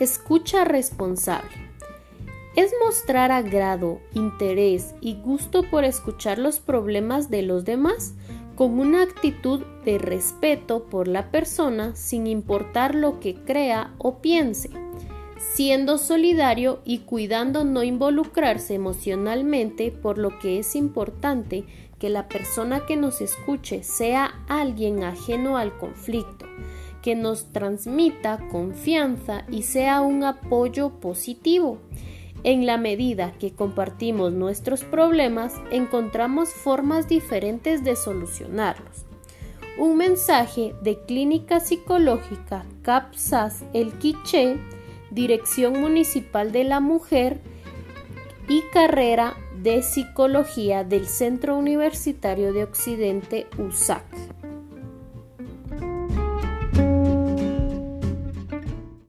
Escucha responsable. Es mostrar agrado, interés y gusto por escuchar los problemas de los demás con una actitud de respeto por la persona sin importar lo que crea o piense, siendo solidario y cuidando no involucrarse emocionalmente por lo que es importante que la persona que nos escuche sea alguien ajeno al conflicto, que nos transmita confianza y sea un apoyo positivo en la medida que compartimos nuestros problemas, encontramos formas diferentes de solucionarlos. Un mensaje de Clínica Psicológica CAPSAS El Quiché, Dirección Municipal de la Mujer y Carrera de Psicología del Centro Universitario de Occidente USAC.